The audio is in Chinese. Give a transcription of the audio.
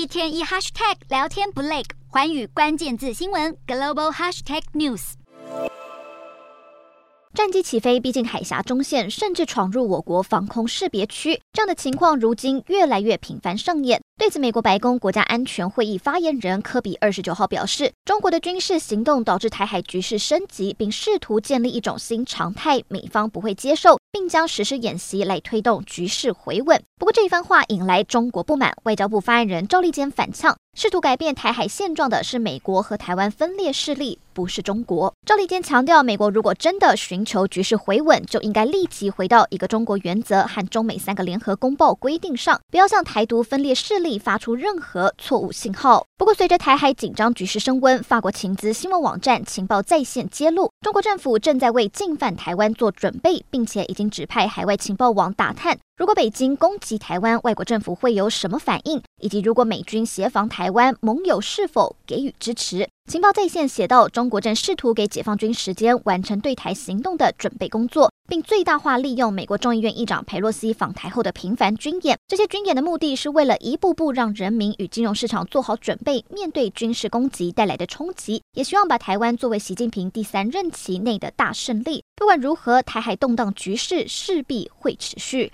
一天一 hashtag 聊天不累，寰宇关键字新闻 global hashtag news。战机起飞逼近海峡中线，甚至闯入我国防空识别区，这样的情况如今越来越频繁上演。对此，美国白宫国家安全会议发言人科比二十九号表示，中国的军事行动导致台海局势升级，并试图建立一种新常态，美方不会接受，并将实施演习来推动局势回稳。不过，这一番话引来中国不满，外交部发言人赵立坚反呛，试图改变台海现状的是美国和台湾分裂势力，不是中国。赵立坚强调，美国如果真的寻求局势回稳，就应该立即回到一个中国原则和中美三个联合公报规定上，不要向台独分裂势力。发出任何错误信号。不过，随着台海紧张局势升温，法国情资新闻网站情报在线揭露，中国政府正在为进犯台湾做准备，并且已经指派海外情报网打探。如果北京攻击台湾，外国政府会有什么反应？以及如果美军协防台湾，盟友是否给予支持？情报在线写道，中国正试图给解放军时间完成对台行动的准备工作，并最大化利用美国众议院议长佩洛西访台后的频繁军演。这些军演的目的是为了一步步让人民与金融市场做好准备，面对军事攻击带来的冲击，也希望把台湾作为习近平第三任期内的大胜利。不管如何，台海动荡局势势必会持续。